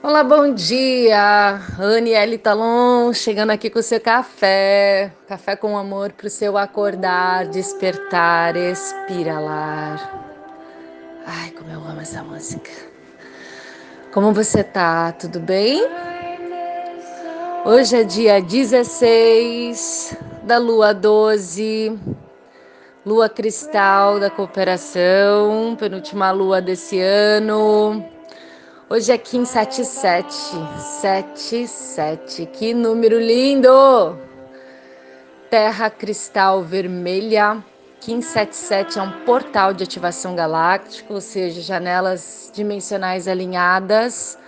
Olá, bom dia! Aniele Talon chegando aqui com o seu café. Café com amor para o seu acordar, despertar, espiralar. Ai, como eu amo essa música. Como você tá? Tudo bem? Hoje é dia 16 da lua 12, lua cristal da cooperação, penúltima lua desse ano. Hoje é Kim 77, 77, que número lindo! Terra cristal vermelha, Kim 77 é um portal de ativação galáctica, ou seja, janelas dimensionais alinhadas.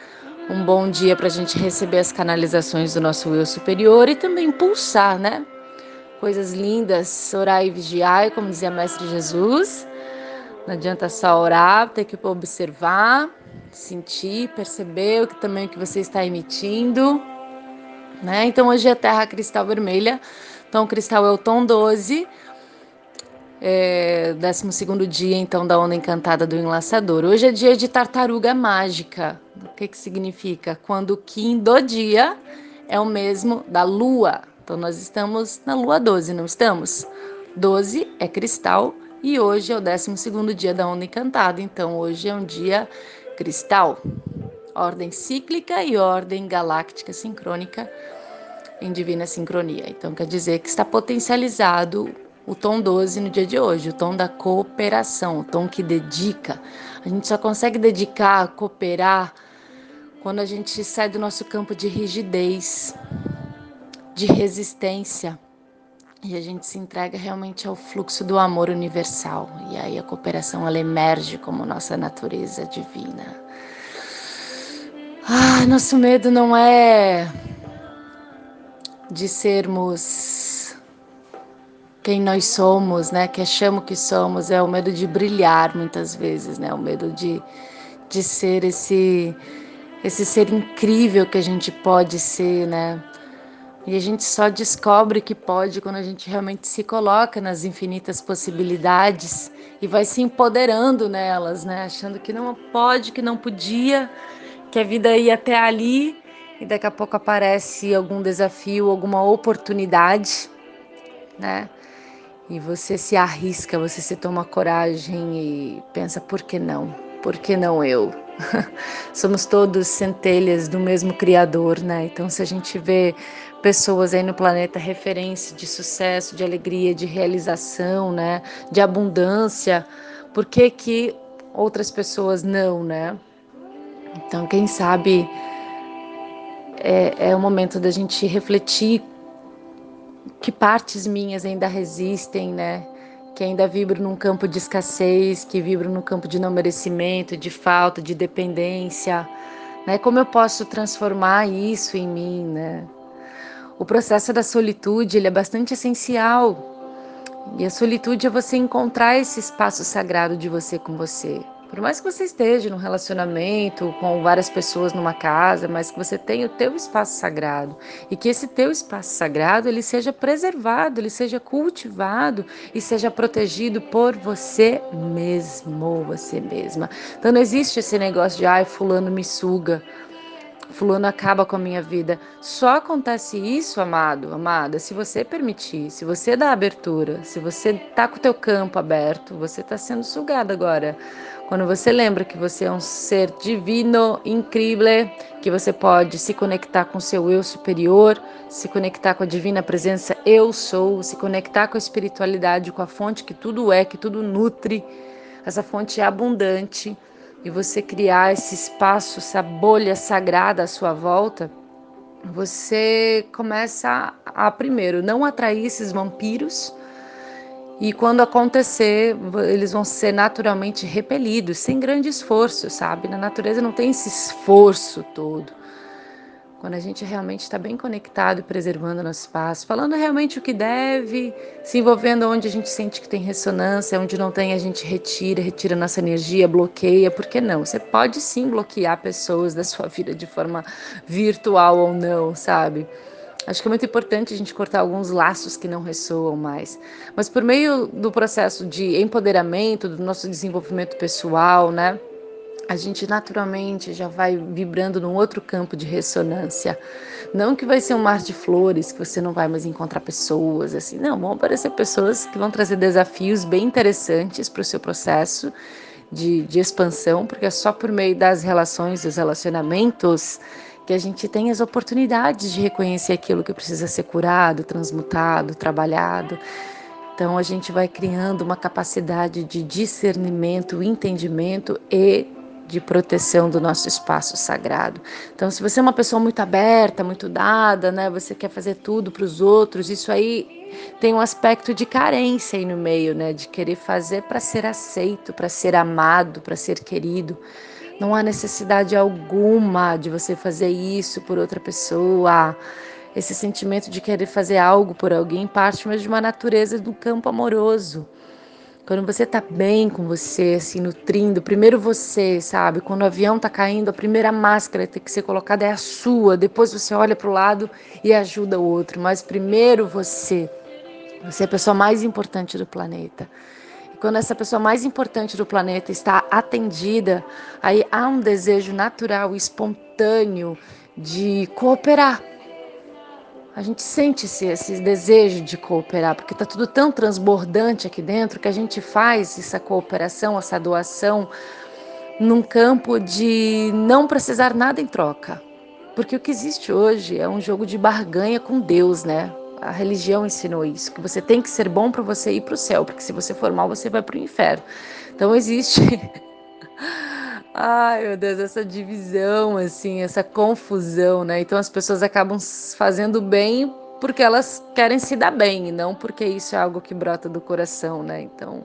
Um bom dia para a gente receber as canalizações do nosso eu superior e também pulsar, né? Coisas lindas, orar e vigiar, como dizia Mestre Jesus. Não adianta só orar, tem que observar sentir, perceber o que também o que você está emitindo, né? Então hoje é Terra Cristal Vermelha, então o cristal é o tom 12, é, 12 dia então da onda encantada do enlaçador. Hoje é dia de tartaruga mágica. O que que significa? Quando o Kim do dia é o mesmo da lua. Então nós estamos na lua 12, não estamos? 12 é cristal e hoje é o 12 dia da onda encantada. Então hoje é um dia cristal, ordem cíclica e ordem galáctica sincrônica em divina sincronia. Então quer dizer que está potencializado o tom 12 no dia de hoje, o tom da cooperação, o tom que dedica. A gente só consegue dedicar, cooperar quando a gente sai do nosso campo de rigidez, de resistência. E a gente se entrega realmente ao fluxo do amor universal. E aí a cooperação ela emerge como nossa natureza divina. Ah, nosso medo não é de sermos quem nós somos, né? Que achamos que somos, é o medo de brilhar muitas vezes, né? O medo de, de ser esse esse ser incrível que a gente pode ser, né? E a gente só descobre que pode quando a gente realmente se coloca nas infinitas possibilidades e vai se empoderando nelas, né? Achando que não pode, que não podia, que a vida ia até ali e daqui a pouco aparece algum desafio, alguma oportunidade, né? E você se arrisca, você se toma coragem e pensa: por que não? Por que não eu? Somos todos centelhas do mesmo Criador, né? Então, se a gente vê pessoas aí no planeta referência de sucesso, de alegria, de realização, né? De abundância, por que que outras pessoas não, né? Então, quem sabe é, é o momento da gente refletir que partes minhas ainda resistem, né? Que ainda vibro num campo de escassez, que vibro num campo de não merecimento, de falta, de dependência, né? Como eu posso transformar isso em mim, né? O processo da solitude, ele é bastante essencial. E a solitude é você encontrar esse espaço sagrado de você com você. Por mais que você esteja num relacionamento com várias pessoas numa casa, mas que você tenha o teu espaço sagrado e que esse teu espaço sagrado ele seja preservado, ele seja cultivado e seja protegido por você mesmo, você mesma. Então não existe esse negócio de ai fulano me suga, fulano acaba com a minha vida. Só acontece isso, amado, amada, se você permitir, se você dá abertura, se você tá com o teu campo aberto, você tá sendo sugado agora. Quando você lembra que você é um ser divino, incrível, que você pode se conectar com seu eu superior, se conectar com a divina presença eu sou, se conectar com a espiritualidade, com a fonte que tudo é, que tudo nutre. Essa fonte é abundante e você criar esse espaço, essa bolha sagrada à sua volta, você começa a primeiro não atrair esses vampiros e quando acontecer, eles vão ser naturalmente repelidos, sem grande esforço, sabe? Na natureza não tem esse esforço todo. Quando a gente realmente está bem conectado e preservando nosso espaço, falando realmente o que deve, se envolvendo onde a gente sente que tem ressonância, onde não tem, a gente retira, retira nossa energia, bloqueia, por que não? Você pode sim bloquear pessoas da sua vida de forma virtual ou não, sabe? Acho que é muito importante a gente cortar alguns laços que não ressoam mais. Mas por meio do processo de empoderamento, do nosso desenvolvimento pessoal, né? A gente naturalmente já vai vibrando num outro campo de ressonância. Não que vai ser um mar de flores, que você não vai mais encontrar pessoas assim. Não, vão aparecer pessoas que vão trazer desafios bem interessantes para o seu processo de, de expansão, porque é só por meio das relações, dos relacionamentos, que a gente tem as oportunidades de reconhecer aquilo que precisa ser curado, transmutado, trabalhado. Então a gente vai criando uma capacidade de discernimento, entendimento e de proteção do nosso espaço sagrado. Então, se você é uma pessoa muito aberta, muito dada, né, você quer fazer tudo para os outros, isso aí tem um aspecto de carência aí no meio, né, de querer fazer para ser aceito, para ser amado, para ser querido. Não há necessidade alguma de você fazer isso por outra pessoa. Esse sentimento de querer fazer algo por alguém parte mais de uma natureza do campo amoroso. Quando você tá bem com você, assim, nutrindo, primeiro você, sabe? Quando o avião tá caindo, a primeira máscara que tem que ser colocada é a sua. Depois você olha para o lado e ajuda o outro. Mas primeiro você. Você é a pessoa mais importante do planeta. E quando essa pessoa mais importante do planeta está atendida, aí há um desejo natural, espontâneo de cooperar a gente sente esse, esse desejo de cooperar, porque está tudo tão transbordante aqui dentro que a gente faz essa cooperação, essa doação, num campo de não precisar nada em troca. Porque o que existe hoje é um jogo de barganha com Deus, né? A religião ensinou isso, que você tem que ser bom para você ir para o céu, porque se você for mal, você vai para o inferno. Então existe Ai, meu Deus, essa divisão, assim, essa confusão, né? Então as pessoas acabam fazendo bem porque elas querem se dar bem, e não porque isso é algo que brota do coração, né? Então,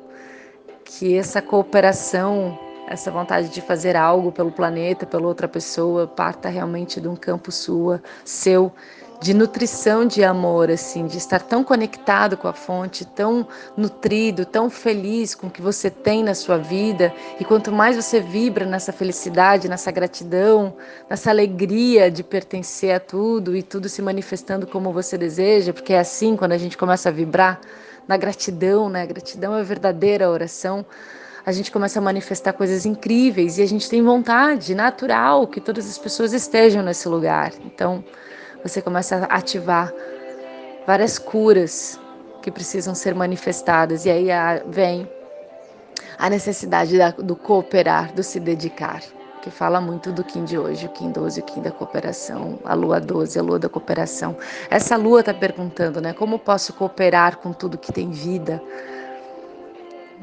que essa cooperação, essa vontade de fazer algo pelo planeta, pela outra pessoa, parta realmente de um campo sua, seu, de nutrição de amor, assim, de estar tão conectado com a fonte, tão nutrido, tão feliz com o que você tem na sua vida. E quanto mais você vibra nessa felicidade, nessa gratidão, nessa alegria de pertencer a tudo e tudo se manifestando como você deseja, porque é assim quando a gente começa a vibrar na gratidão, né? A gratidão é a verdadeira oração a gente começa a manifestar coisas incríveis e a gente tem vontade natural que todas as pessoas estejam nesse lugar. Então, você começa a ativar várias curas que precisam ser manifestadas. E aí vem a necessidade do cooperar, do se dedicar, que fala muito do Kim de hoje, o Kim 12, o Kim da cooperação, a lua 12, a lua da cooperação. Essa lua está perguntando, né? Como posso cooperar com tudo que tem vida?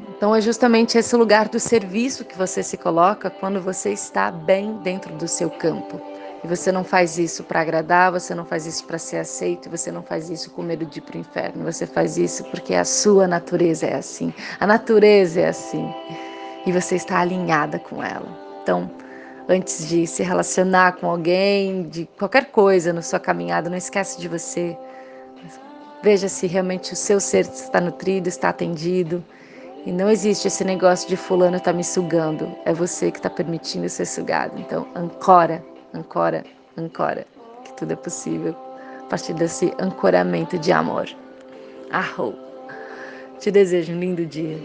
Então é justamente esse lugar do serviço que você se coloca quando você está bem dentro do seu campo. E você não faz isso para agradar, você não faz isso para ser aceito, você não faz isso com medo de ir para o inferno. Você faz isso porque a sua natureza é assim. A natureza é assim. E você está alinhada com ela. Então, antes de se relacionar com alguém, de qualquer coisa na sua caminhada, não esquece de você. Veja se realmente o seu ser está nutrido, está atendido. E não existe esse negócio de fulano está me sugando. É você que está permitindo ser sugado. Então, ancora ancora, ancora, que tudo é possível a partir desse ancoramento de amor. Arrou. Te desejo um lindo dia.